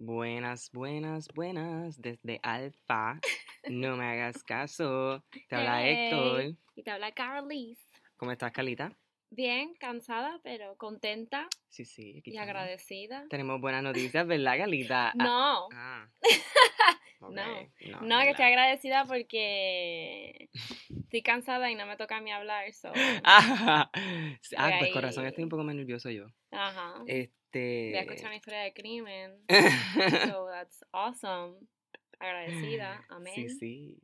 Buenas, buenas, buenas. Desde Alfa. No me hagas caso. Te habla Hey. Héctor. Y te habla Carlis. ¿Cómo estás, Carlita? Bien, cansada, pero contenta Sí, sí. aquí y estamos. agradecida. Tenemos buenas noticias, ¿verdad, Carlita? Ah, No, Ah. Ok, No. no, no, que estoy agradecida porque estoy cansada y no me toca a mí hablar. So. Ah, ah, pues con ahí. razón estoy un poco más nervioso yo. Ajá. Este. Voy a escuchar una historia de crimen. So that's awesome. Agradecida. Amén. Sí, sí,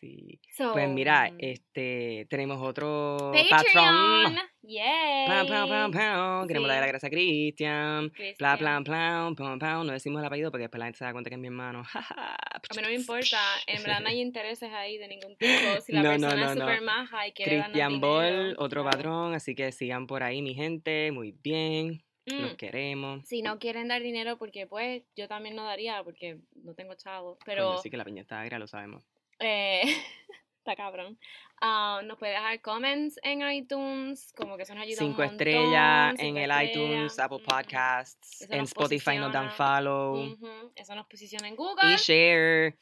sí. So, Pues mira, mm, este, tenemos otro Patreon. patrón. Yay. Pam, pam, pam, pam. Queremos darle la Sí. gracias a Cristian. Pla, Cristian. plan, plan, pam, pam. No decimos el apellido porque después la gente se da cuenta que es mi hermano. A mí no me importa, en verdad no hay intereses ahí de ningún tipo. Si la No, persona no, es no. súper maja y quiere Cristian darnos Ball, dinero, otro patrón. Así que sigan por ahí, mi gente. Muy bien. Los Mm, queremos. Si no quieren dar dinero, porque pues yo también no daría, porque no tengo chavos. Pero sí que la piña está agria, lo sabemos. eh, está cabrón. Ah, nos puede dejar comments en iTunes, como que eso nos ayuda un Cinco montón. estrellas cinco en el estrellas, iTunes, Apple Podcasts. Eso En nos Spotify nos dan posiciona. follow. Eso nos posiciona en Google. Y share.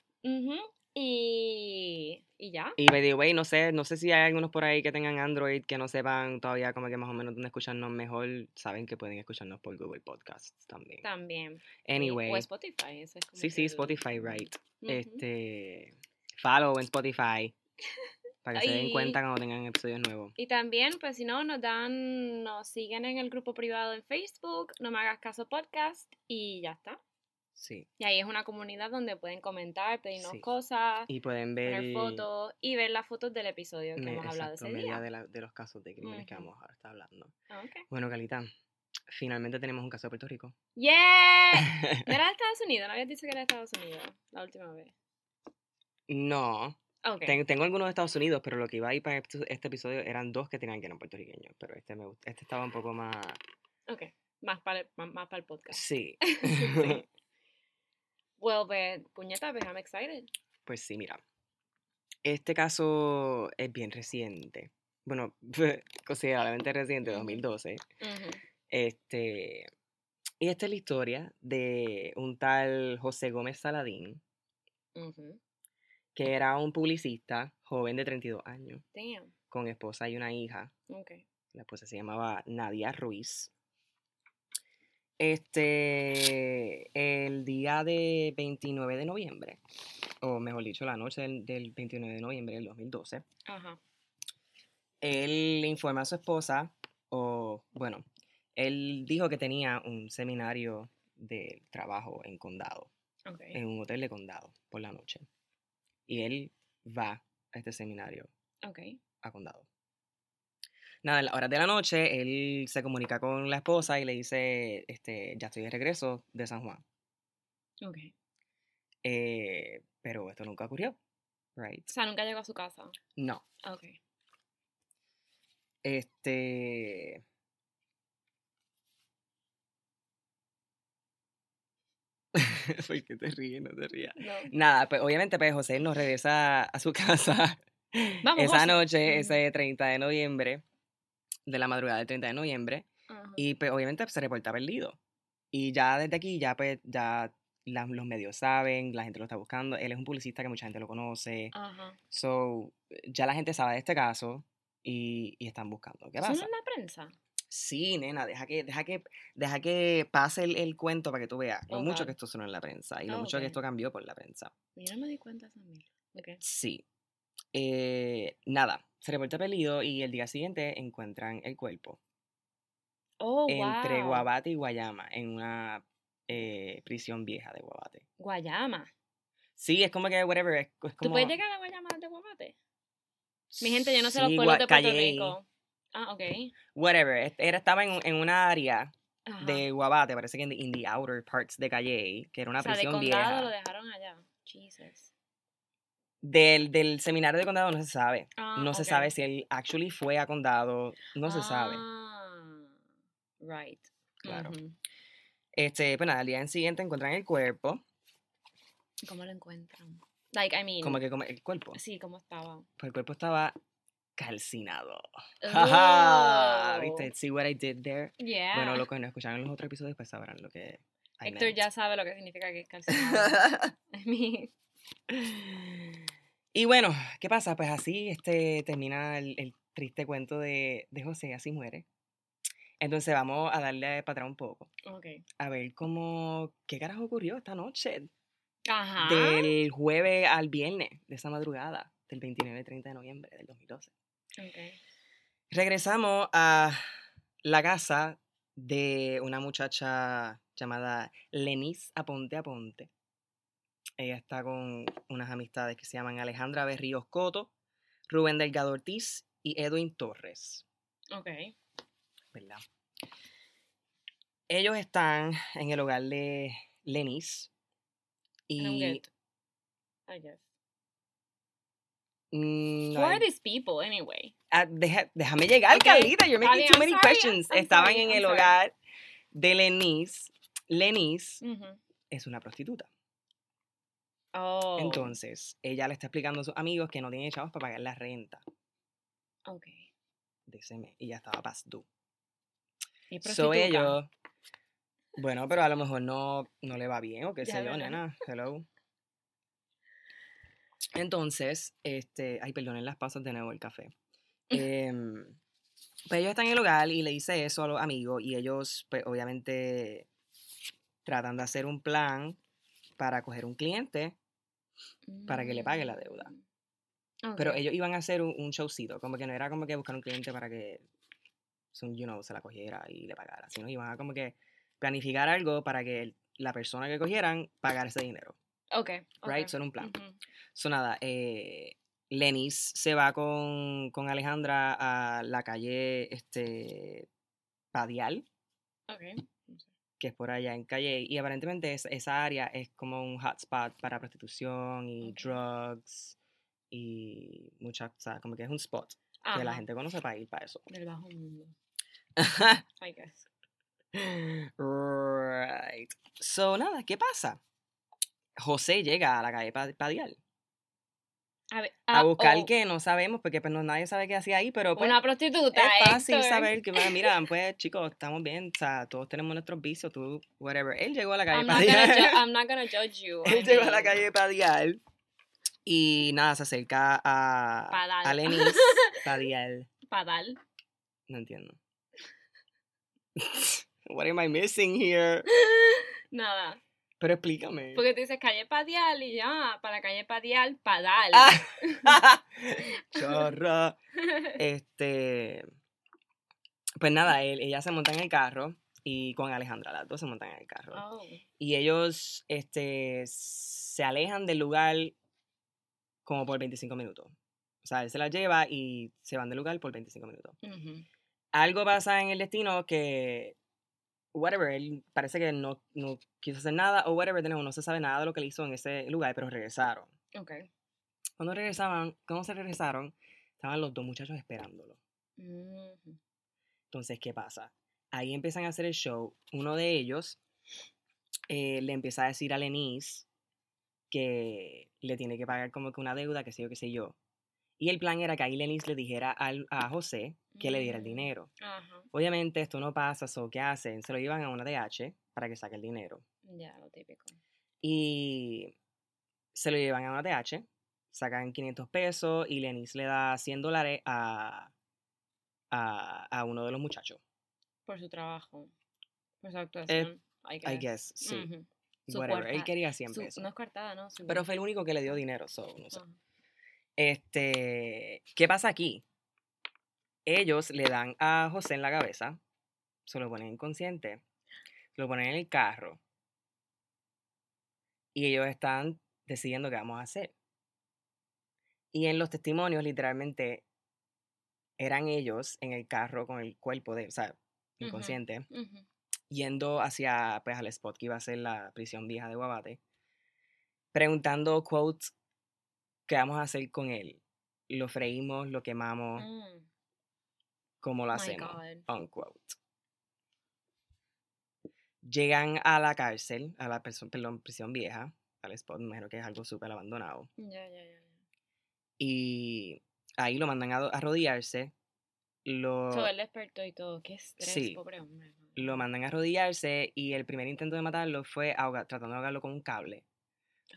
Y, y ya. Y by the way, no sé, no sé si hay algunos por ahí que tengan Android que no sepan todavía como que más o menos dónde escucharnos mejor. Saben que pueden escucharnos por Google Podcasts también. También. Anyway. O Spotify. ese es como Sí, sí, el- Spotify, right. Este, follow en Spotify. Para que se den cuenta cuando tengan episodios nuevos. Y también, pues si no, nos dan, nos siguen en el grupo privado en Facebook, no me hagas caso podcast y ya está. Sí. Y ahí es una comunidad donde pueden comentar, pedirnos Sí. cosas, Y pueden ver. poner fotos y ver las fotos del episodio que me- hemos hablado exacto, ese media día. de, la- de los casos de crímenes que vamos a estar hablando. Ah. Bueno, Calita, finalmente tenemos un caso de Puerto Rico. ¡Yeah! ¿No era de Estados Unidos? ¿No habías dicho que era de Estados Unidos la última vez? no, Ok. ten- tengo algunos de Estados Unidos, pero lo que iba a ir para este, este episodio eran dos que tenían que eran puertorriqueños. Pero este, me, este estaba un poco más. Ok. Más para el, más, más para el podcast. Sí. Sí. Well, pues, puñeta, pues I'm excited. Pues sí, mira. Este caso es bien reciente. Bueno, considerablemente reciente, Ujú. 2012. Ujú. Este. Y esta es la historia de un tal José Gómez Saladín, que era un publicista joven de 32 años, Damn. con esposa y una hija. Ok. La esposa se llamaba Nadia Ruiz. Este, el día de 29 de noviembre, o mejor dicho, la noche del, del 29 de noviembre del 2012, Ajá. él le informa a su esposa, o bueno, él dijo que tenía un seminario de trabajo en condado, Ok. en un hotel de condado, por la noche. Y él va a este seminario a condado. Nada, en las horas de la noche, él se comunica con la esposa y le dice, este, ya estoy de regreso de San Juan. Ok. Eh, pero esto nunca ocurrió, right? O sea, nunca llegó a su casa. No. Ok. Este... ¿Por qué te ríes? No te rías. No. Nada, pues obviamente pues José nos regresa a su casa Vamos, esa José. noche, ese 30 de noviembre, de la madrugada del 30 de noviembre, Ajá. y pues obviamente se reporta perdido. Y ya desde aquí, ya pues, ya la- los medios saben, la gente lo está buscando, él es un publicista que mucha gente lo conoce, Ajá. so, ya la gente sabe de este caso y, y están buscando. ¿Qué ¿Eso pasa? es la prensa? Sí, nena, deja que, deja que, deja que pase el, el cuento para que tú veas lo mucho que esto sonó en la prensa y lo Ah, mucho que esto cambió por la prensa. Yo no me di cuenta de esa mierda. Ok. Sí. Eh, nada, se reporta perdido y el día siguiente encuentran el cuerpo Oh, entre wow. Guabate y Guayama en una eh, prisión vieja de Guabate. Guayama. Sí, es como que, whatever, es, es como... ¿Tú puedes llegar a Guayama de Guabate? Mi gente, yo no sé los Sí, pueblos Gua- de Puerto Calley, Rico. Ah, ok. Whatever, era, estaba en, en una área Ajá. de Guabate, parece que en the, in the outer parts de Calle, que era una o sea, de prisión condado vieja. lo dejaron allá. Jesus. Del, del seminario de condado no se sabe. Ah, no se sabe si él actually fue a condado, no se sabe. Ah, Right. Claro. Este, pues nada, al día siguiente encuentran el cuerpo, ¿Cómo lo encuentran? Like, I mean. como que como el cuerpo. Sí, ¿cómo estaba? Pues el cuerpo estaba calcinado. Jaja, Oh, ¿Viste? See what I did there? Yeah. Bueno, los que no escucharon los otros episodios pues sabrán lo que I Héctor meant. ya sabe lo que significa que es calcinado. I mean, y bueno, ¿qué pasa? Pues así este, termina el, el triste cuento de, de José, así muere. Entonces vamos a darle para atrás un poco, ok. a ver cómo, qué carajo ocurrió esta noche, Ajá. del jueves al viernes de esa madrugada, del 29 y 30 de noviembre del 2012. Ok. Regresamos a la casa de una muchacha llamada Lenis Aponte Aponte. Ella está con unas amistades que se llaman Alejandra Berríos Coto, Rubén Delgado Ortiz y Edwin Torres, Ok. ¿verdad? Ellos están en el hogar de Lenis y. I guess. mm, Who are these people anyway? ah, deja- déjame llegar, Ok, Carlita, you're making too many sorry, questions. I'm Estaban sorry, en el hogar de Lenis. Lenis Ujú. es una prostituta. Oh. Entonces, ella le está explicando a sus amigos que no tiene chavos para pagar la renta Ok. de ese mes y ya estaba past due. Y So ellos, bueno, pero a lo mejor no, no le va bien o qué sé yo, nena. Hello. Entonces, este, ay, perdonen las pasas de nuevo el café. Em, pues ellos están en el hogar y le dice eso a los amigos y ellos, pues obviamente, tratan de hacer un plan para coger un cliente para que le pague la deuda. Mm, Pero ellos iban a hacer un, un showcito, como que no era como que buscar un cliente para que, son, you know, se la cogiera y le pagara, sino iban a como que planificar algo para que la persona que cogieran pagara ese dinero, Ok. right? Son un plan. Ujú. So nada, eh, Lenis se va con, con Alejandra a la calle este, Padial, Ok. Que es por allá en calle, y aparentemente es- esa área es como un hotspot para prostitución y drugs y muchas, o sea, como que es un spot que la gente conoce para ir para eso. Del bajo mundo. I guess. right. So, nada, ¿qué pasa? José llega a la calle Pa- Padial A, ver, a ah, buscar oh, que no sabemos, porque pues no, nadie sabe qué hacía ahí, pero pues Una prostituta. es fácil Héctor. saber que, bueno, mira, pues chicos, estamos bien, o sea, todos tenemos nuestros vicios, tú, whatever. Él llegó a la calle I'm ju- I'm not gonna judge you. I Él llegó a la calle Padial y nada, se acerca a, Padal. a Lenis Padial. Padal. No entiendo. What am I missing here? Nada. Pero explícame. Porque tú dices calle Padial y ya, para la calle Padial, Padal. Ah. Chorro. Este. Pues nada, él, ella se monta en el carro y con Alejandra, las dos se montan en el carro. Oh. Y ellos este, se alejan del lugar como por 25 minutos. O sea, él se la lleva y se van del lugar por 25 minutos. Algo pasa en el destino que, whatever, él parece que no, no quiso hacer nada o whatever, nuevo, no se sabe nada de lo que él hizo en ese lugar, pero regresaron. Ok. Cuando regresaban, cuando se regresaron, estaban los dos muchachos esperándolo. Entonces, ¿qué pasa? Ahí empiezan a hacer el show. Uno de ellos eh, le empieza a decir a Lenise que le tiene que pagar como que una deuda, que sé yo, qué sé yo. Y el plan era que ahí Lenise le dijera al- a José que le diera el Mm. dinero. Ajá. Obviamente esto no pasa, so ¿qué hacen? Se lo llevan a una DH para que saque el dinero. Ya, lo típico. Y se lo llevan a una DH, sacan 500 pesos y Lenise le da 100 dólares a, a, a uno de los muchachos. Por su trabajo. Por su actuación. I guess. I guess, sí. Su Whatever. Él quería 100 su- pesos. no es cortada, ¿no? Su- Pero fue el único que le dio dinero, so, no sé. Este, ¿qué pasa aquí? Ellos le dan a José en la cabeza, se lo ponen inconsciente, se lo ponen en el carro y ellos están decidiendo qué vamos a hacer. Y en los testimonios, literalmente, eran ellos en el carro con el cuerpo de, o sea, inconsciente, yendo hacia, pues, al spot que iba a ser la prisión vieja de Guabate, preguntando, quote, ¿qué vamos a hacer con él? Lo freímos, lo quemamos, Mm. ¿Cómo lo My hacemos? Unquote. Llegan a la cárcel, a la perdón, prisión vieja, al spot, me imagino que es algo súper abandonado. Ya, ya, ya. ya. Y ahí lo mandan a arrodillarse lo, So, él despertó y todo. Qué estrés, Sí. pobre hombre. lo mandan a arrodillarse y el primer intento de matarlo fue ahoga- tratando de ahogarlo con un cable.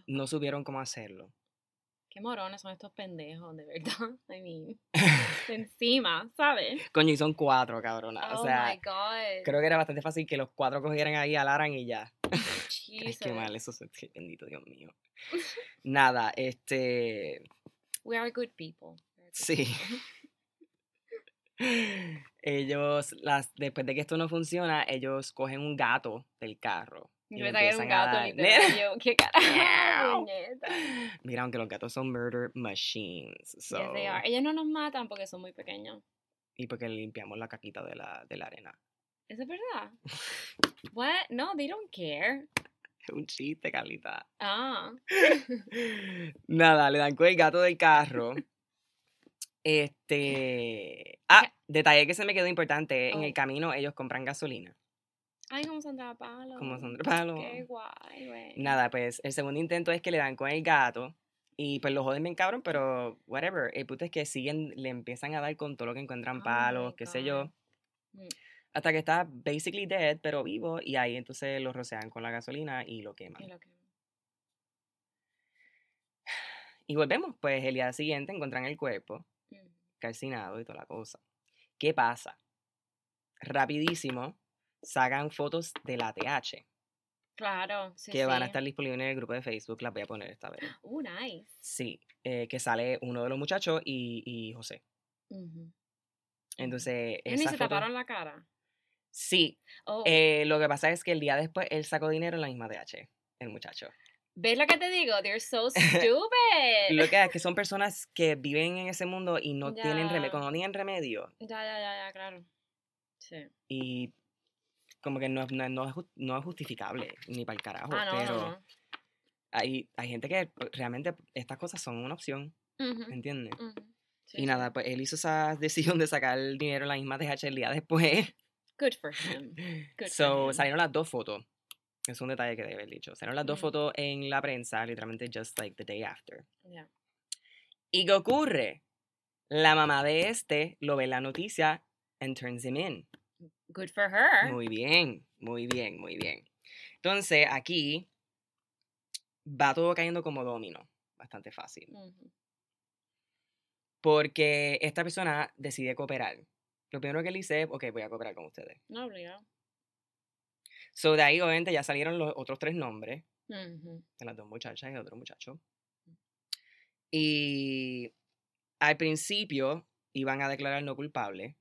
No supieron cómo hacerlo. Qué morones son estos pendejos, de verdad. I mean, encima, ¿sabes? Coño, y son cuatro, cabrona. oh o sea, my god. creo que era bastante fácil que los cuatro cogieran ahí, alaran y ya. Ay, Jesus. qué mal, eso es qué bendito Dios mío. Nada, este. We are good people. We are good Sí. people. Ellos, las, después de que esto no funciona, ellos cogen un gato del carro. Yo le me tragué un a gato, literal. y Yo, qué carajo. Mira, aunque los gatos son murder machines. Yes, so- they are. Ellos no nos matan porque son muy pequeños. Y porque limpiamos la caquita de la, de la arena. ¿Eso es verdad? What? No, they don't care. Es un chiste, Carlita. Ah. Nada, le dan con el gato del carro. Este. Ah, detalle que se me quedó importante. En el Oh. camino ellos compran gasolina. Ay, como Sandra Palo. Como son de palo. Qué guay, güey. Nada, pues el segundo intento es que le dan con el gato. Y pues lo joden bien cabrón, pero whatever. El punto es que siguen, le empiezan a dar con todo lo que encuentran Oh palos, qué sé yo. Mm. Hasta que está basically dead, pero vivo. Y ahí entonces lo rocean con la gasolina y lo queman. Y lo que- Y volvemos, pues el día siguiente encuentran el cuerpo. Mm. calcinado y toda la cosa. ¿Qué pasa? Rapidísimo, sacan fotos de la TH Claro, sí, que van a estar disponibles en el grupo de Facebook. Las voy a poner esta vez. Uh, nice. Sí, eh, que sale uno de los muchachos y, y José. Ujú. Entonces, Ellos ni esa se foto- taparon la cara. Sí, Oh, eh, lo que pasa es que el día después él sacó dinero en la misma TH, el muchacho. ¿Ves lo que te digo? They're so stupid. Lo que es que son personas que viven en ese mundo y no tienen remedio, no tienen remedio Ya, ya, ya, ya, claro. Sí. y como que no, es- no, no es no es justificable ni para el carajo, Ah, no, pero no, hay, hay gente que realmente estas cosas son una opción, Ujú, ¿entiendes? Sí, y sí. nada, pues él hizo esa decisión de sacar el dinero en la misma TH el día después. Good for him. Good for So, him. salieron las dos fotos. Es un detalle que debe haber dicho. Salieron las dos Mm. fotos en la prensa, literalmente just like the day after. Yeah. ¿Y qué ocurre? La mamá de este lo ve en la noticia and turns him in. Good for her. Muy bien, muy bien, muy bien. Entonces, aquí va todo cayendo como domino. Bastante fácil. Porque esta persona decide cooperar. Lo primero que él dice es, ok, voy a cooperar con ustedes. No obligado. So, de ahí, obviamente, ya salieron los otros tres nombres de las dos muchachas y el otro muchacho. Y al principio iban a declarar no culpable.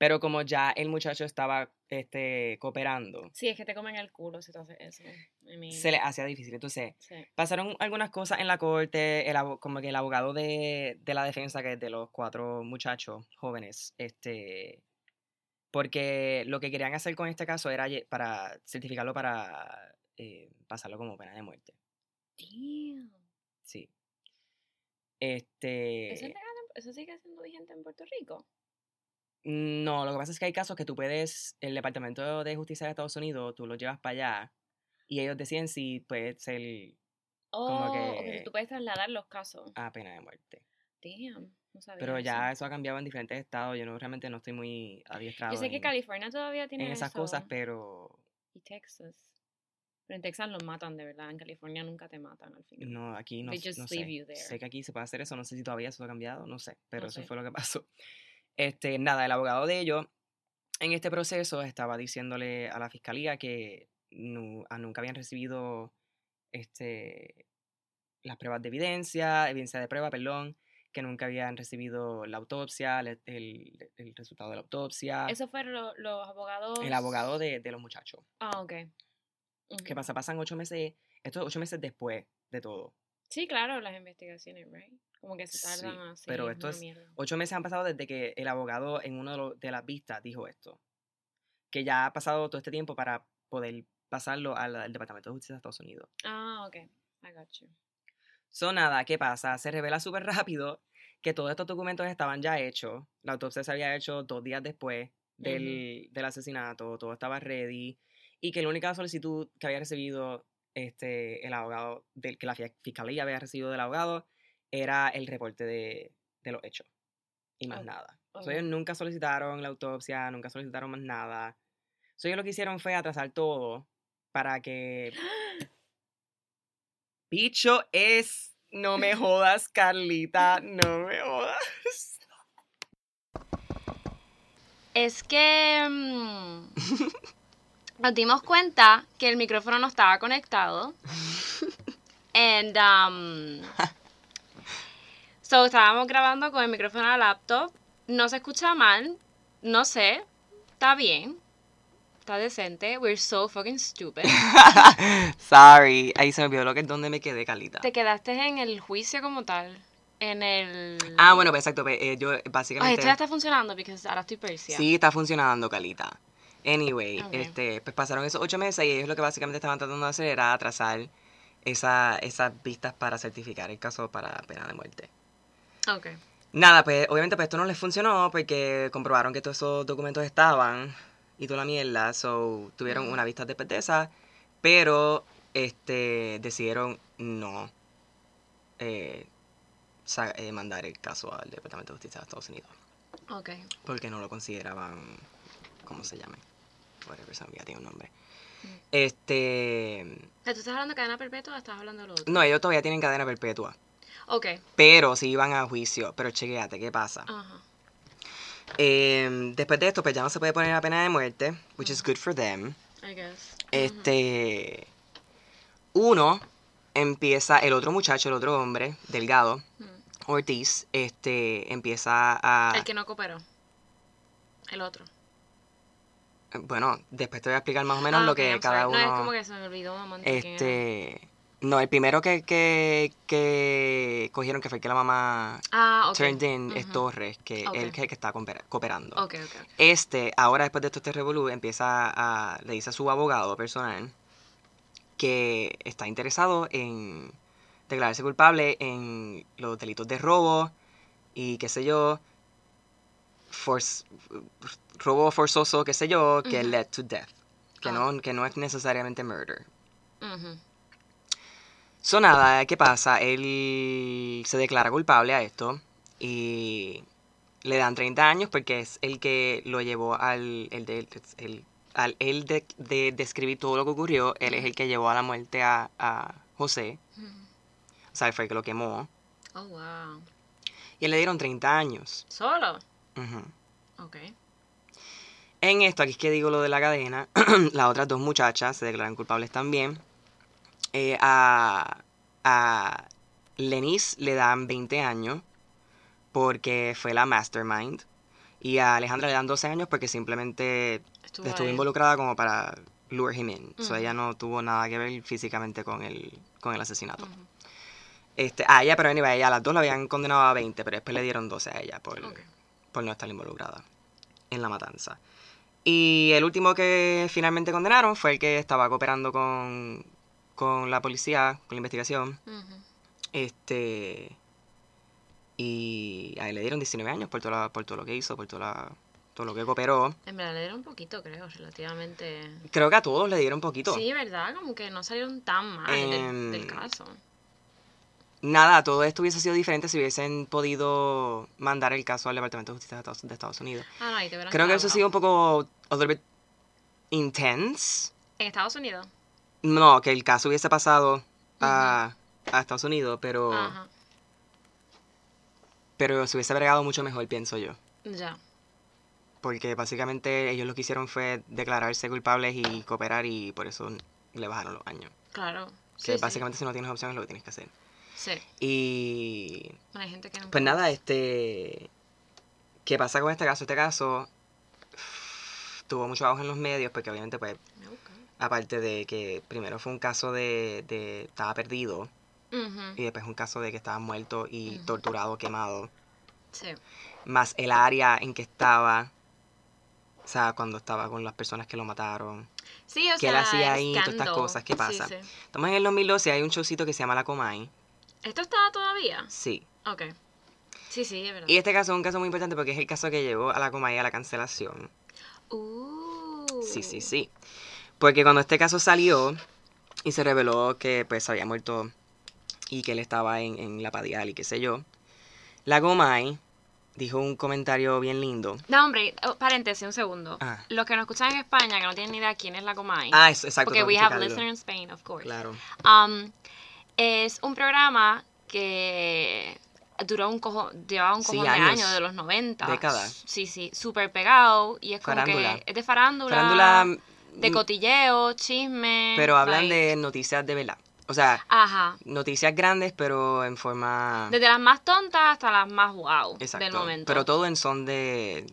Pero como ya el muchacho estaba este, cooperando, Sí, es que te comen el culo si tú haces eso. I mean, se le hacía difícil. Entonces, sí. pasaron algunas cosas en la corte, el como que el abogado de, de la defensa, que es de los cuatro muchachos jóvenes, este, porque lo que querían hacer con este caso era para certificarlo para eh, pasarlo como pena de muerte. Damn. Sí. ¿Eso, Este, es legal en- ¿Eso sigue siendo vigente en Puerto Rico? No, lo que pasa es que hay casos que tú puedes, el Departamento de Justicia de Estados Unidos, tú los llevas para allá y ellos deciden si puede ser Oh, ok, que- tú puedes trasladar los casos. a pena de muerte. Damn, no sabía Pero ya eso ha cambiado en diferentes estados. Yo no realmente no estoy muy adiestrado Yo sé que California todavía tiene en esas cosas, pero Y Texas. Pero en Texas los matan de verdad. En California nunca te matan al final. no, aquí no, They just no leave sé. you there. Sé que aquí se puede hacer eso, no sé si todavía eso ha cambiado, no sé, pero No eso sé. fue lo que pasó. Este, nada, el abogado de ellos en este proceso estaba diciéndole a la fiscalía que nu- a nunca habían recibido este, las pruebas de evidencia, evidencia de prueba, perdón, que nunca habían recibido la autopsia, el, el resultado de la autopsia, Eso fueron lo- los abogados. el abogado de, de los muchachos. Ah, ok. ¿Qué pasa? Pasan ocho meses, estos ocho meses después de todo. Sí, claro, las investigaciones, right? Como que se Sí, tardan así. pero es esto una es. Ocho meses han pasado desde que el abogado en una de, lo- de las vistas dijo esto. Que ya ha pasado todo este tiempo para poder pasarlo al, al Departamento de Justicia de Estados Unidos. Ah, ok. I got you. So, nada, ¿qué pasa? Se revela súper rápido que todos estos documentos estaban ya hechos. La autopsia se había hecho dos días después del, del asesinato. Todo estaba ready. Y que la única solicitud que había recibido este, el abogado, del, que la fi- fiscalía había recibido del abogado, era el reporte de, de los hechos. Y más nada. So, ellos nunca solicitaron la autopsia, nunca solicitaron más nada. So, ellos lo que hicieron fue atrasar todo para que... Bicho es... No me jodas, Carlita, no me jodas. Es que mm, nos dimos cuenta que el micrófono no estaba conectado. And um, so estábamos grabando con el micrófono a la laptop. No se escucha mal. No sé. Está bien. Está decente. We're so fucking stupid. Sorry, ahí se me olvidó lo que es donde me quedé, Carlita. Te quedaste en el juicio como tal. En el. Ah, bueno, pues exacto. pues, eh, yo Ay, básicamente. esto ya está funcionando porque ahora estoy persia. Sí, está funcionando, Calita. Anyway, este, pues pasaron esos ocho meses y ellos lo que básicamente estaban tratando de hacer era atrasar esa, esas vistas para certificar el caso para pena de muerte. Ok. Nada, pues obviamente pues esto no les funcionó porque comprobaron que todos esos documentos estaban y toda la mierda, so tuvieron una vista de esa, pero este decidieron no eh, eh, mandar el caso al Departamento de Justicia de Estados Unidos Ok. porque no lo consideraban, ¿cómo se llame? Whatever, olvidó, tiene un nombre. Mm. Este, ¿Tú estás hablando de cadena perpetua o estás hablando de lo otro? no, ellos todavía tienen cadena perpetua, Ok. pero sí iban a juicio, pero chequeate, ¿qué pasa? Ajá. Eh, después de esto, pues ya no se puede poner la pena de muerte, which is good for them. I guess. Este, uno empieza, el otro muchacho, el otro hombre, delgado. Ortiz, este, empieza a, El que no cooperó. El otro. bueno, después te voy a explicar más o menos Ah, lo que cada sorry. uno. No, es como que se me olvidó era. Este. No, el primero que, que, que cogieron, que fue el que la mamá Ah, turned in, es. Torres, que Ok. él el que está coopera- cooperando. Ok, ok. ok. Este, ahora después de esto, este revolú, empieza a. Le dice a su abogado personal que está interesado en declararse culpable en los delitos de robo y qué sé yo. force- robo forzoso, qué sé yo, que led to death. Que, Ah. no, que no es necesariamente murder. So nada, ¿qué pasa? Él se declara culpable a esto y le dan 30 años porque es el que lo llevó al el de, el- al él de, de describir todo lo que ocurrió, él es el que llevó a la muerte a, a José, o sea, fue el que lo quemó, Oh, wow. y él le dieron 30 años. ¿Solo? Ujú. Ok. En esto, aquí es que digo lo de la cadena, las otras dos muchachas se declaran culpables también. Eh, a, a Lenis le dan 20 años porque fue la mastermind. Y a Alejandra le dan 12 años porque simplemente Estuvo, involucrada como para lure him in. So, Ujú. ella no tuvo nada que ver físicamente con el, con el asesinato. Este, a ella, pero anyway, a ella las dos la habían condenado a 20, pero después le dieron 12 a ella por, por no estar involucrada en la matanza. Y el último que finalmente condenaron fue el que estaba cooperando con, con la policía, con la investigación. Este. Y a él le dieron 19 años por todo, la- por todo lo que hizo, por todo, la- todo lo que cooperó. En verdad le dieron un poquito, creo, relativamente. Creo que a todos le dieron poquito. Sí, ¿verdad? Como que no salieron tan mal del, del Em, caso. Nada, todo esto hubiese sido diferente si hubiesen podido mandar el caso al Departamento de Justicia de Estados, Unidos. Ah, no, ahí te Creo que eso ha sido un poco. a little bit intense. ¿En Estados Unidos? No, que el caso hubiese pasado a, a Estados Unidos, pero, Ajá. pero se hubiese bregado mucho mejor, pienso yo. Ya. Porque básicamente ellos lo que hicieron fue declararse culpables y cooperar y por eso le bajaron los años. Claro. Que Sí, sí. básicamente si no tienes opción es lo que tienes que hacer. Sí. Y Hay gente que no. pues nada, este... ¿Qué pasa con este caso? Este caso tuvo mucho auge en los medios porque obviamente pues Me. Aparte de que primero fue un caso de, de estaba perdido y después un caso de que estaba muerto y torturado, quemado. Sí. más el área en que estaba, o sea, cuando estaba con las personas que lo mataron. Sí, o ¿Qué él sea, hacía el ahí? Todas estas cosas, ¿qué Sí, pasa? sí. Estamos en el 2012, hay un showcito que se llama La Comay, ¿Esto está todavía? sí. Ok. Sí, sí, es verdad. Y este caso es un caso muy importante porque es el caso que llevó a La Comay a la cancelación. Uh. Sí, sí, sí. Porque cuando este caso salió y se reveló que pues había muerto y que él estaba en, en la padial y qué sé yo, La Comay dijo un comentario bien lindo. No, hombre, oh, paréntesis, un segundo. Ah. Los que nos escuchan en España, que no tienen ni idea quién es la Comay. Ah, eso, exacto. porque we have listeners in Spain, of course. Claro. Um, es un programa que duró un cojo, llevaba un Sí, cojón de años. años, de los 90. Décadas. Sí, sí, súper pegado. Y es como Farándula. que es de farándula. Farándula. De mm, cotilleo, chisme. Pero hablan like- de noticias de verdad. O sea, Ajá. noticias grandes, pero en forma. Desde las más tontas hasta las más wow Exacto. del momento. Pero todo en son de,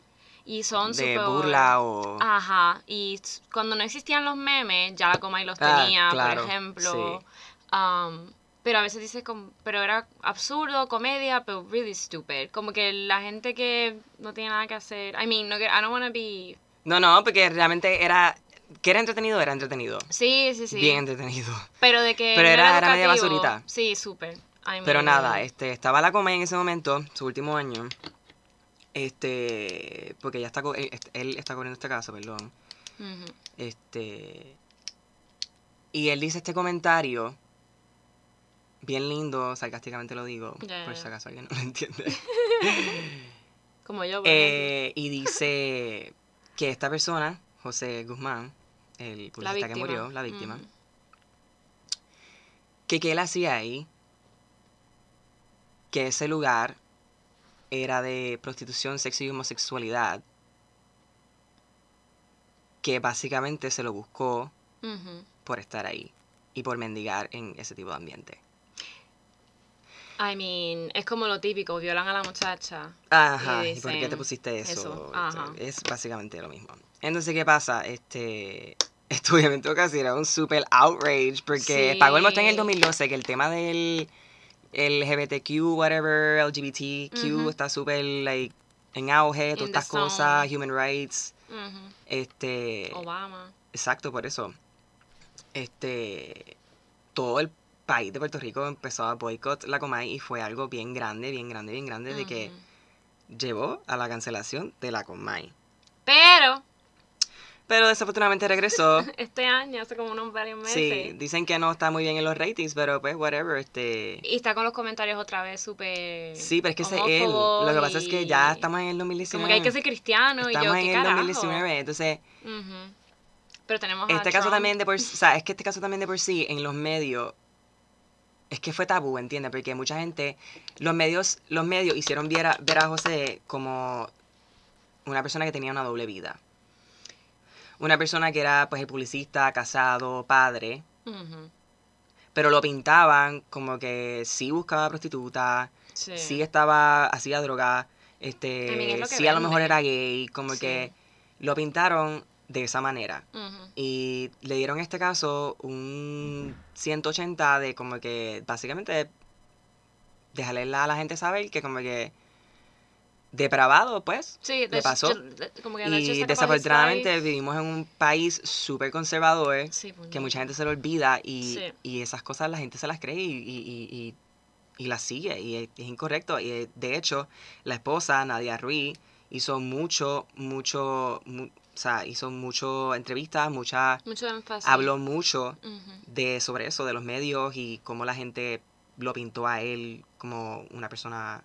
y son de burla o. Ajá. Y cuando no existían los memes, ya la Comay los Ah, tenía, claro, por ejemplo. sí. Um, pero a veces dice, como, pero era absurdo, comedia, pero really stupid. Como que la gente que no tiene nada que hacer. I mean, no, I don't wanna be. No, no, porque realmente era. Que era entretenido, era entretenido. Sí, sí, sí. Bien entretenido. Pero de que. Pero no era- era media basurita. Sí, súper. Pero nada, este, estaba la Comay en ese momento, su último año. Este, porque ya está, él, está corriendo este caso, perdón. ujú. Este, y él dice este comentario, bien lindo, sarcásticamente lo digo, por si acaso alguien no lo entiende. Como yo. Eh, y dice que esta persona, José Guzmán, el publicista que murió, la víctima, Ujú. que qué él hacía ahí, que ese lugar era de prostitución, sexo y homosexualidad, que básicamente se lo buscó por estar ahí y por mendigar en ese tipo de ambiente. I mean, es como lo típico, violan a la muchacha. Ajá, Y ¿y por qué te pusiste eso? eso, ajá. Es básicamente lo mismo. Entonces, ¿qué pasa? Este, obviamente casi era un super outrage porque Sí. pagó el mostró en el 2012 que el tema del LGBTQ, whatever, LGBTQ está súper, like, en auge, todas estas cosas, human rights, este... Obama. Exacto, por eso. Este. Todo el país de Puerto Rico empezó a boicot la Comay y fue algo bien grande, bien grande, bien grande, de que llevó a la cancelación de la Comay. Pero, Pero desafortunadamente regresó. este año, hace como unos varios meses. sí, dicen que no está muy bien en los ratings, pero pues, whatever, este. Y está con los comentarios otra vez súper. Sí, pero es que ese es él. Lo que pasa es que ya y estamos en el 2019. Como que hay que ser cristiano y Estamos yo, en ¿qué el carajo? 2019, entonces. Pero tenemos a Este caso Trump. también de por sí, o sea, es que este caso también de por sí en los medios es que fue tabú, ¿entiendes? Porque mucha gente, los medios, los medios hicieron ver a, ver a José como una persona que tenía una doble vida. Una persona que era pues el publicista, casado, padre, pero lo pintaban como que sí buscaba prostituta, Sí. sí estaba, hacía droga, este, es sí a lo mejor era gay, como Sí. que lo pintaron de esa manera. Y le dieron en este caso un 180 de como que básicamente dejarle a la gente saber que como que depravado pues. Sí, le pasó. como que Y his desafortunadamente vivimos en un país súper conservador Sí, que mucha gente se lo olvida y, Sí. y esas cosas la gente se las cree y, y, y, y- y las sigue y es, es incorrecto. Y eh, de hecho la esposa Nadia Ruiz hizo mucho, mucho, mu- o sea, hizo mucho entrevistas, muchas, Mucho énfasis. habló mucho de sobre eso, de los medios y cómo la gente lo pintó a él como una persona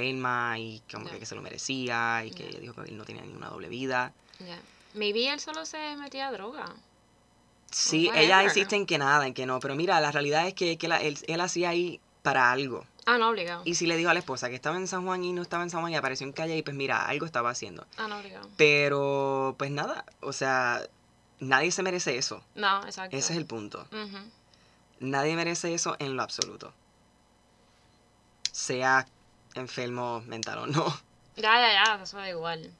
enferma y como Ya. que, que se lo merecía y que Ya. dijo que él no tenía ninguna doble vida. Ya. Maybe él solo se metía a droga. Sí, Whatever. ella insiste en que nada, en que no, pero mira, la realidad es que, que la- él, él hacía ahí para algo. Ah, no, obligado. Y si le dijo a la esposa que estaba en San Juan y no estaba en San Juan y apareció en calle y pues mira, algo estaba haciendo. Ah, no, obligado. Pero pues nada, o sea, nadie se merece eso. No, exacto. Ese es el punto. Ujú. Nadie merece eso en lo absoluto. Sea enfermo mental o no. Ya, ya, ya, eso da igual.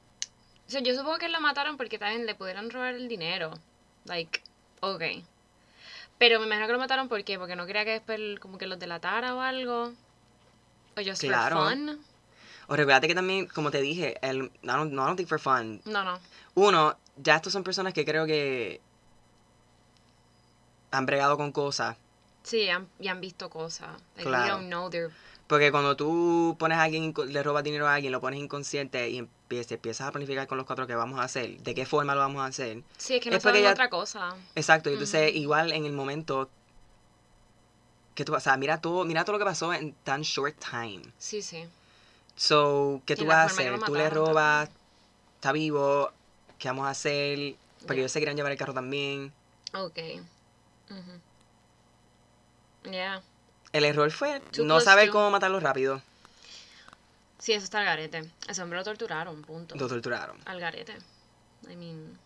O sea, yo supongo que lo mataron porque también le pudieron robar el dinero. Like, ok. Pero me imagino que lo mataron ¿por qué? porque no quería que después como que los delatara o algo. O just Claro. for fun. O recuérdate que también, como te dije, el, I don't, no, I don't think for fun. No, no. Uno, ya estos son personas que creo que han bregado con cosas. Sí, han, y han visto cosas. Like, Claro. we don't know their... Porque cuando tú pones a alguien, le robas dinero a alguien, lo pones inconsciente y empiezas, empiezas a planificar con los cuatro que vamos a hacer, de qué forma lo vamos a hacer. Sí, es que no Es porque ya- otra cosa. Exacto, y entonces Ujú. igual en el momento que tú, o sea, mira todo, mira todo lo que pasó en tan short time. Sí, sí. So, ¿qué tú vas a hacer? Tú le robas, está vivo, ¿qué vamos a hacer? Porque Ya. ellos se querían llevar el carro también. Ok. Ujú. Yeah. El error fue no saber cómo matarlo rápido. Sí, eso está al garete. Ese hombre lo torturaron, punto. Lo torturaron. Al garete. I mean.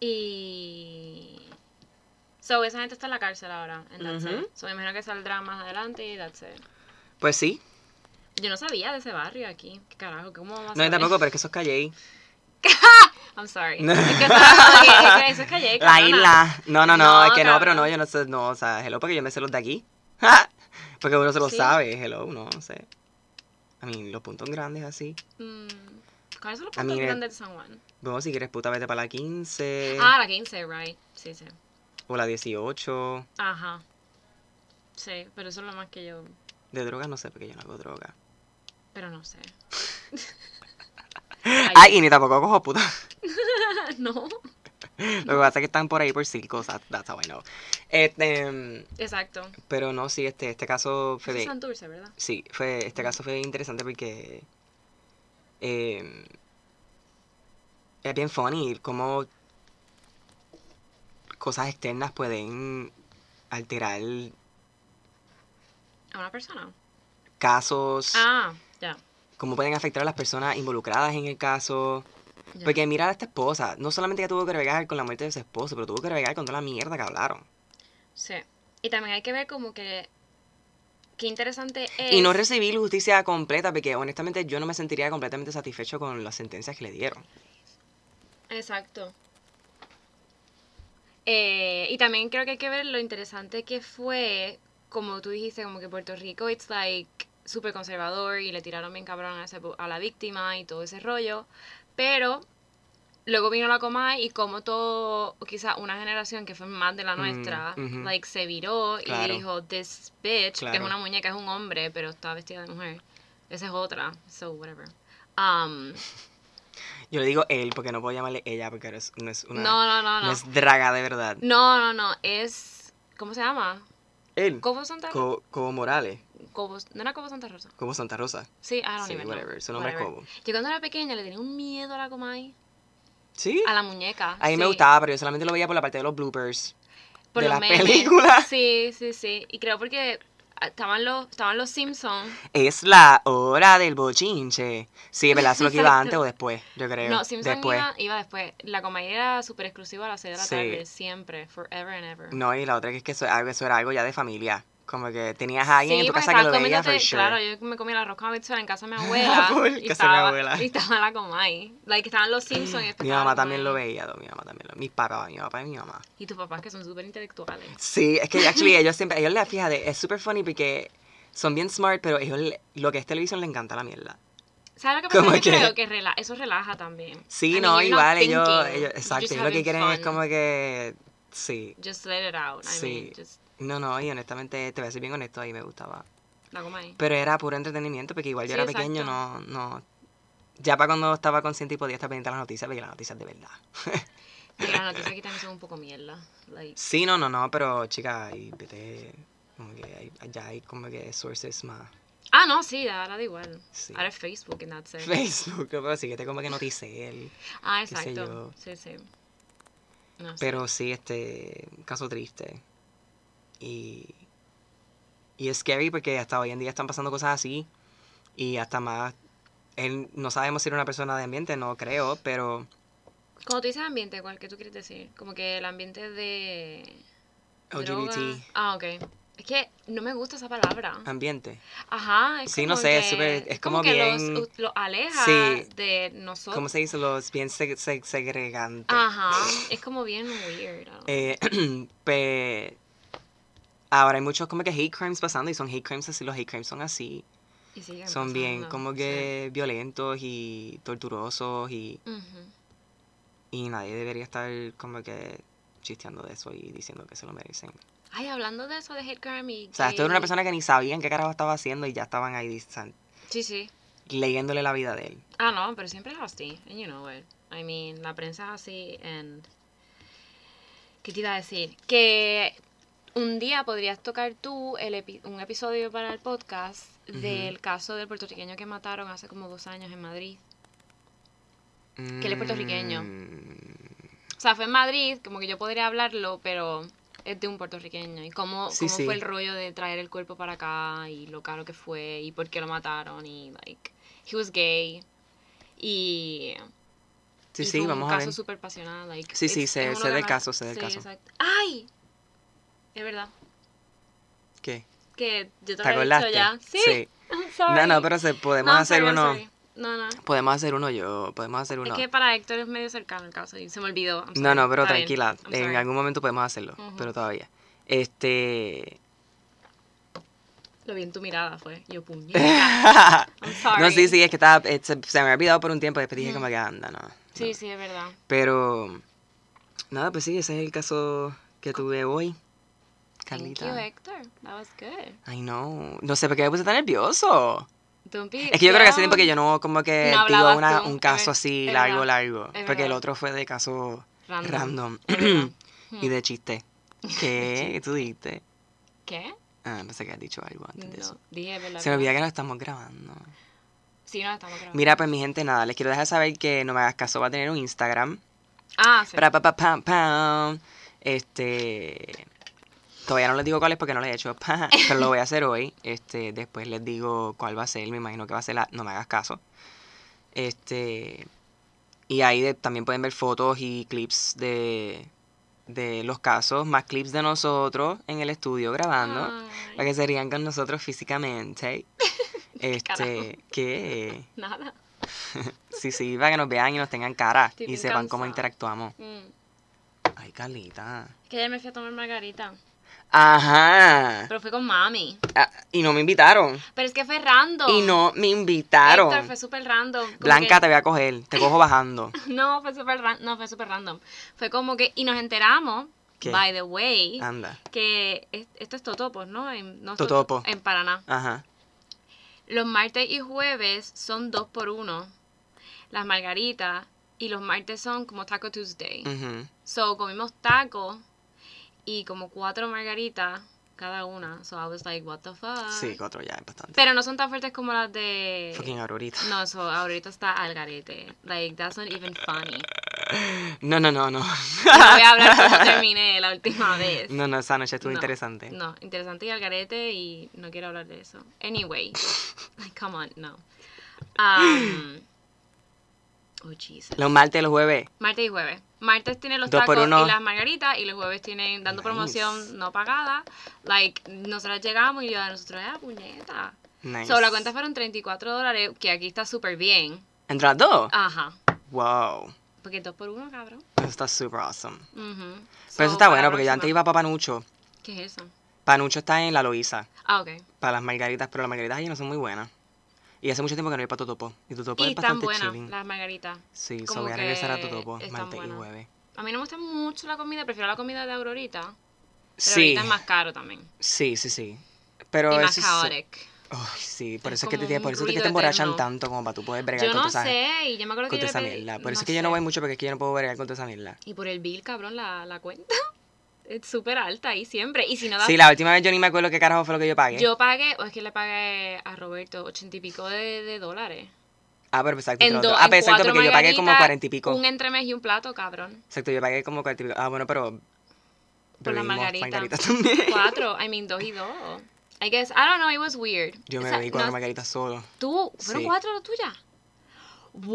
Y. So, esa gente está en la cárcel ahora. And that's Ujú. it. So, me imagino que saldrá más adelante y that's it. Pues sí. Yo no sabía de ese barrio aquí. ¿Qué carajo? ¿Cómo vamos a No, yo tampoco, pero es que eso es Calle. I'm sorry. Es que, estaba- es que eso es Calle, La isla. No, no, no, No, es que no, pero no, yo no sé, no, o sea, hello, porque yo me sé los de aquí. porque uno se lo Sí. sabe, hello, no, no sé. A mí, los puntos grandes así. Mm, ¿Cuáles son los puntos grandes de San Juan? Bueno, si quieres puta, vete para la 15 Ah, la 15, right. Sí, sí. o la 18. Ajá. Sí, pero eso es lo más que yo. De drogas no sé, porque yo no hago droga. Pero no sé. Ay, y ni tampoco cojo puta. no. Lo que pasa es que están por ahí por circos, that- that's how I know. Este, mm, Exacto. pero no, sí, este, este caso fue Eso es de... Santurce, ¿verdad? Sí, fue, este caso fue interesante porque eh, es bien funny cómo cosas externas pueden alterar A una persona. casos, Ah, ya. Cómo pueden afectar a las personas involucradas en el caso. Porque mira a esta esposa, no solamente que tuvo que bregar con la muerte de su esposo, pero tuvo que bregar con toda la mierda que hablaron. Sí. Y también hay que ver como que. Qué interesante es. Y no recibí la justicia completa porque honestamente yo no me sentiría completamente satisfecho con las sentencias que le dieron. Exacto. Eh, y también creo que hay que ver lo interesante que fue, como tú dijiste, como que Puerto Rico, it's like súper conservador y le tiraron bien cabrón a, ese a la víctima y todo ese rollo. Pero luego vino la Comay y como todo, quizá una generación que fue más de la Mm, nuestra, like se viró Claro. y dijo, this bitch, que es una muñeca, es un hombre, pero está vestida de mujer. Esa es otra, so whatever. Um, Yo le digo él porque no puedo llamarle ella porque no es, no es una... no, no, no, no no. es draga de verdad. No, no, no, es. ¿Cómo se llama? Él. ¿Cobo Santa Rosa? Co- Cobo Morales. ¿No era Cobo Santa Rosa? Cobo Santa Rosa. Sí, I don't Sí, even know. whatever. Su nombre es Whatever. Cobo. Yo cuando era pequeña le tenía un miedo a la Comay. ¿Sí? A la muñeca. A mí me gustaba, pero yo solamente lo veía por la parte de los bloopers. por de las películas. Sí, sí, sí. Y creo porque estaban los, estaban los Simpsons. Es la hora del bochinche. Sí, ¿verdad? Es lo que iba antes o después, yo creo. No, Simpsons después. iba, iba después. La Comay era súper exclusiva a las 6 de la Sí. tarde, siempre, forever and ever. No, y la otra que es que eso, eso era algo ya de familia. Como que tenías a alguien en tu casa que lo veía for sure. Claro, yo me comía el arroz con habichuela en casa de mi abuela. Full, y, casa de mi estaba, abuela. y estaba la Comay. Like, estaban los Simpsons y Mi estaba mamá la también lo veía, mi mamá también lo Mis papás, mi papá y mi mamá. Y tus papás que son súper intelectuales. Sí, es que actually ellos siempre, ellos le fíjate, es súper funny porque son bien smart, pero ellos lo que es televisión le encanta la mierda. ¿Sabes lo que pasa? Yo que- creo que rela- eso relaja también. Sí, I mean, no, not igual ellos, ellos, exacto, ellos lo que quieren es fun. como que, sí. Just let it out. I Sí. mean, just No, no, y honestamente, te voy a ser bien honesto, ahí me gustaba. la goma ahí. Pero era puro entretenimiento, porque igual yo Sí, era pequeño, no, no. Ya para cuando estaba consciente y podía estar pendiente de las noticias, veía las noticias de verdad. Las noticias aquí también son un poco mierda. Like, Sí, no, no, no, pero chica, y vete, como que hay, ya hay como que sources más. ah, no, sí, ahora da igual. Sí. Ahora es Facebook and that's it. Facebook, pero sí que te como que noticel. Ah, exacto. Sí, sí. No. Pero sí, este, caso triste. Y, y es scary porque hasta hoy en día están pasando cosas así. Y hasta más, él, no sabemos si era una persona de ambiente, no creo, pero Cuando tú dices ambiente, ¿cuál que tú quieres decir? Como que el ambiente de... LGBT, droga. Ah, ok. Es que no me gusta esa palabra. ambiente. Ajá, es Sí, como no sé, es que- súper- es como que bien- los, los aleja Sí. de nosotros. ¿Cómo se dice? Los bien seg- seg- segregantes. Ajá, es como bien weird. Eh, pe- ahora hay muchos como que hate crimes pasando y son hate crimes así, los hate crimes son así. Y siguen Son bien como sí. que violentos y torturosos y, Ujú. y nadie debería estar como que chisteando de eso y diciendo que se lo merecen. Ay, hablando de eso de hate crime y O sea, esto era una persona que ni sabían qué carajo estaba haciendo y ya estaban ahí distan- Sí, sí. leyéndole la vida de él. Ah, no, pero siempre es así. And you know it. I mean, la prensa es así and... ¿Qué te iba a decir? Que Un día podrías tocar tú el epi- un episodio para el podcast del caso del puertorriqueño que mataron hace como dos años en Madrid. que él es puertorriqueño. Mm, O sea, fue en Madrid, como que yo podría hablarlo, pero es de un puertorriqueño. Y cómo, Sí, cómo sí. fue el rollo de traer el cuerpo para acá y lo caro que fue y por qué lo mataron y, like, he was gay. Y... Sí, sí, vamos a ver. Like, Sí, sí, it's- sé- del caso, sé del sí, caso. exacto. ¡Ay! Es verdad. ¿Qué? Que yo te ¿Te lo había dicho ya. Sí. I'm sorry. No, no, pero se, podemos No, hacer sorry, uno. sorry. No, no. Podemos hacer uno yo. Podemos hacer uno. Es que para Héctor es medio cercano el caso y se me olvidó. No, no, pero Está tranquila. En algún momento podemos hacerlo, pero todavía. Este. Lo vi en tu mirada, fue. Yo, puñeta. I'm sorry. no, sí, sí, es que estaba, eh, se, se me había olvidado por un tiempo y después dije Ujú. como que anda, no. Sí, sí, es verdad. Pero. Nada, pues sí, ese es el caso que tuve hoy. Thank Carlita. you, Héctor. That was good. Ay, no. No sé por qué me puse tan nervioso. Don't be- Es que yo creo que hace tiempo que yo no como que No digo una- un caso así largo, largo. Porque el otro fue de caso Random. y de chiste. ¿Qué? ¿Qué tú dijiste? ¿Qué? Ah, no sé qué has dicho algo antes de eso. No, dije, ¿verdad? Se me olvida que no estamos grabando. Sí, no, estamos grabando. Mira, pues mi gente, nada, les quiero dejar saber que No Me Hagas Caso va a tener un Instagram. Ah, sí. Pra, pa, pa, pam, pam. Este. Todavía no les digo cuál es porque no lo he hecho, pero lo voy a hacer hoy. Este, después les digo cuál va a ser, me imagino que va a ser la No Me Hagas Caso. Este. Y ahí de- también pueden ver fotos y clips de, de los casos, más clips de nosotros en el estudio grabando, Ay, para que se rían con nosotros físicamente. Este. ¿qué? Nada. Sí, sí, para que nos vean y nos tengan cara Estoy y sepan cómo interactuamos. Mm. Ay, Carlita. Es que ayer me fui a tomar margarita. Ajá. Pero fue con mami. Ah, y no me invitaron. Pero es que fue random. Y no me invitaron. Héctor, fue súper random. Blanca, que- te voy a coger. Te cojo bajando. No, fue súper no, fue súper random. Fue como que, y nos enteramos, ¿Qué? by the way, Anda. que es- esto es Totopos, ¿no? En, no Totopo. En Paraná. Ajá. Los martes y jueves son dos por uno. Las margaritas. Y los martes son como Taco Tuesday. Ujú. So, comimos tacos y como cuatro margaritas cada una. So, I was like, what the fuck. Sí, cuatro ya es bastante. Pero no son tan fuertes como las de... Fucking Aurorita. No, eso ahorita está al garete. Like, that's not even funny. No, no, no, no. No voy a hablar cómo terminé la última vez. No, no, esa noche estuvo No, interesante. No, interesante y al garete y no quiero hablar de eso. Anyway, like, come on, no. Um, oh, Jesus. Los martes y los jueves. Martes y jueves. Martes tiene los Dos por tacos uno. y las margaritas y los jueves tienen dando Nice. promoción no pagada. Like, nosotros llegamos y yo a nosotros, ah, puñeta. Nice. So, la cuenta fueron 34 dólares, que aquí está súper bien. ¿Entre las dos? Ajá. Wow. Porque dos por uno, cabrón. Eso está super awesome. Ujú. Pero So, eso está para bueno la porque yo antes próxima. iba para Panucho. ¿Qué es eso? Panucho está en la Loíza. Ah, ok. Para las margaritas, pero las margaritas ahí no son muy buenas. Y hace mucho tiempo que no voy para Totopo. Y Totopo Y es están bastante buenas chilling. las margaritas. Sí, so voy a regresar a Totopo martes y jueves. A mí no me gusta mucho la comida, prefiero la comida de Aurorita. Pero Sí, ahorita es más caro también. sí, sí, sí. Pero y más eso. Ay, sí, por Es eso es que te, por eso es que te emborrachan eterno. tanto como para tú poder bregar Yo con no esa, sé, y yo me acuerdo con que yo esa. Por eso no es que yo no sé. voy mucho porque es que yo no puedo bregar con toda esa mierda. Y por el bill, cabrón, la, la cuenta. Es súper alta ahí siempre. Y si no das Sí, la última vez yo ni me acuerdo qué carajo fue lo que yo pagué. Yo pagué, o es que le pagué a Roberto ochenta y pico de, de dólares. Ah, pero exacto. En, do-. Ah, pero exacto, porque yo pagué como cuarenta y pico. Un entremés y un plato, cabrón. Exacto, yo pagué como cuarenta y pico. Ah, bueno, pero... Por la bebimos margarita. margaritas también. Cuatro, I mean, dos y dos. I guess, I don't know, it was weird. Yo O me sea, bebí cuatro no- margaritas solo. ¿Tú? ¿Fueron Sí. cuatro las tuyas?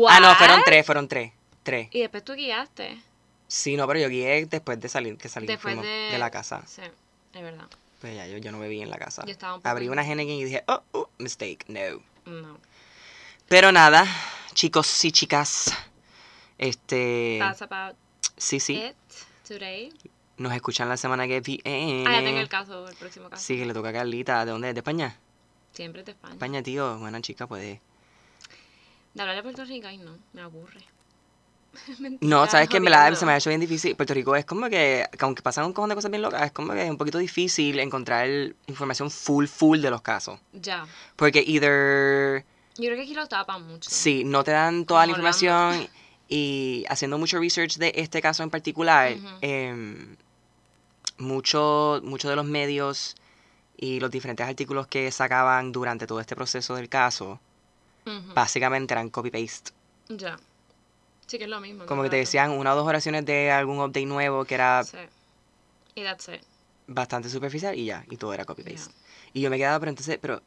Ah, no, fueron What? tres, fueron tres. Tres. Y después tú guiaste. Sí, no, pero yo guié después de salir, que fuimos de... de... la casa. Sí, es verdad. Pues ya, yo, yo no bebí en la casa. Yo estaba un poco Abrí una Henneken y dije, oh, oh, mistake, no. No. Pero nada, chicos y chicas, este... That's about Sí, sí, it today. nos escuchan la semana que viene. Ah, ya tengo el caso, el próximo caso. Sí, que le toca a Carlita. ¿De dónde es? ¿De España? Siempre de España. España, tío. Buena chica, puede. De hablar de Puerto Rico, ay no, me aburre. No, sabes que en verdad se me ha hecho bien difícil. Puerto Rico es como que, que aunque pasan un cojón de cosas bien locas, es como que es un poquito difícil encontrar información full, full de los casos. Ya. Porque either, Yo creo que aquí lo tapan mucho. sí, no te dan toda la Como información y haciendo mucho research de este caso en particular, Ujú. em, muchos mucho de los medios y los diferentes artículos que sacaban durante todo este proceso del caso, básicamente eran copy-paste. Ya. Sí, que es lo mismo. Como que te decían una o dos oraciones de algún update nuevo que era Sí. Y that's it. bastante superficial y ya, y todo era copy-paste. Y yo me quedaba, pero entonces, pero,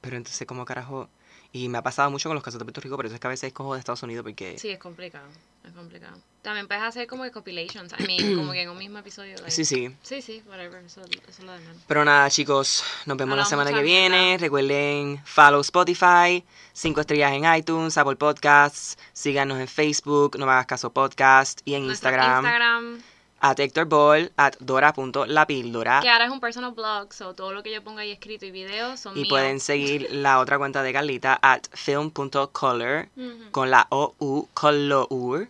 pero entonces, ¿cómo carajo? Y me ha pasado mucho con los casos de Puerto Rico, pero eso es que a veces cojo de Estados Unidos porque... Sí, es complicado. Es complicado. También puedes hacer como que compilations. I mean, como que en un mismo episodio. like- Sí, sí. Sí, sí, whatever. Eso, eso es lo de menos. Pero nada, chicos, nos vemos la Hablamos semana que viene. mierda. Recuerden follow Spotify, cinco estrellas en iTunes, Apple Podcasts, síganos en Facebook, no me hagas caso podcast y en Nuestro Instagram, Instagram, at Héctor Ball, at dora.lapíldora. que ahora es un personal blog, so todo lo que yo ponga ahí escrito y videos son Y míos. pueden seguir la otra cuenta de Carlita, at film.color, Ujú. con la O-U, color.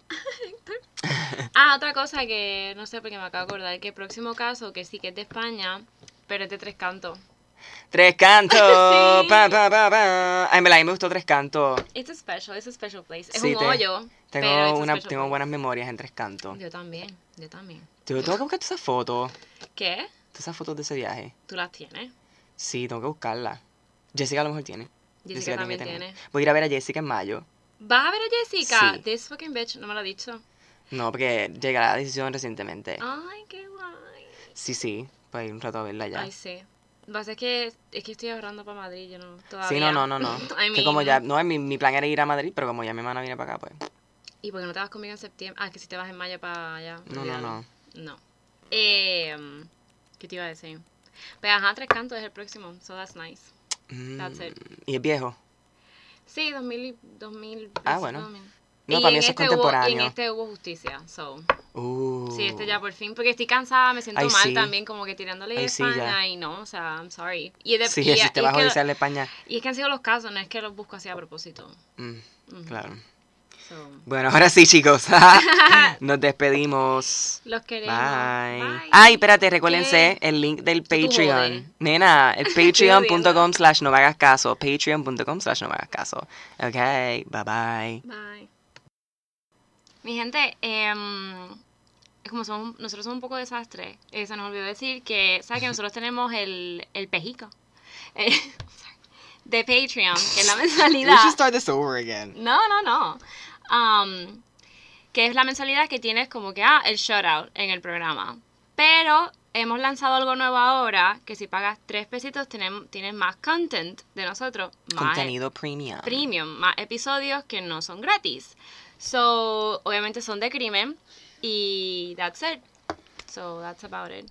Ah, otra cosa que no sé porque me acabo de acordar, que el próximo caso, que sí que es de España, pero es de tres cantos. Tres cantos. Sí. Pa, pa, pa, pa. Ay, en verdad, a mí me gustó tres cantos. It's a special, it's a special place. Es Sí, un te- hoyo, Tengo, una, tengo buenas memorias en tres cantos. Yo también, yo también. Yo tengo que buscar todas esas fotos. ¿Qué? Todas esas fotos de ese viaje. ¿Tú las tienes? Sí, tengo que buscarla. Jessica a lo mejor tiene. Jessica también tiene. Voy a ir a ver a Jessica en mayo. ¿Vas a ver a Jessica? Sí. This fucking bitch, no me lo ha dicho. No, porque llegué a la decisión recientemente. Ay, qué guay. Sí, sí, para ir un rato a verla ya. Ay, sí. Lo que pasa es que, es que estoy ahorrando para Madrid, yo no, todavía. sí, no, no, no, no. I que como ya, no, mi, mi plan era ir a Madrid, pero como ya mi hermana viene para acá, pues. ¿Y por qué no te vas conmigo en septiembre? Ah, que si te vas en mayo para allá. No, no, no. No. Eh, ¿Qué te iba a decir? Pues ajá, Tres Cantos es el próximo, so that's nice. That's it. Mm, Y es viejo. Sí, 2000, y- 2000 Ah, bueno. 2000. No, Y para mí eso es este hubo- y en contemporáneo. este hubo justicia, so. Uh. Sí, este ya por fin, porque estoy cansada, me siento Ay, mal sí. también, como que tirándole a Ay, sí. España y no, o sea, I'm sorry. Y, de, Sí, y, el y es España. y es que han sido los casos, no es que los busco así a propósito. Mm, Ujú. claro. So, Bueno, ahora sí, chicos. Nos despedimos. los queremos. Bye. Bye. Ay, espérate, recuérdense ¿Qué? el link del. Patreon. Nena, el patreon.com slash no me hagas caso. Patreon.com slash no me hagas caso. Ok, bye bye. Bye. Mi gente, em, como somos, nosotros somos un poco desastres, eh, se nos olvidó decir que, ¿sabes que nosotros tenemos el, el pejico? Eh, de Patreon, que es la mensualidad. start this over again. No, no, no. Um, que es la mensualidad que tienes como que, ah, el shoutout en el programa. Pero hemos lanzado algo nuevo ahora, que si pagas tres pesitos tenemos, tienes más content de nosotros. Más Contenido premium. premium, más episodios que no son gratis. So, obviamente son de crimen y that's it. So, that's about it.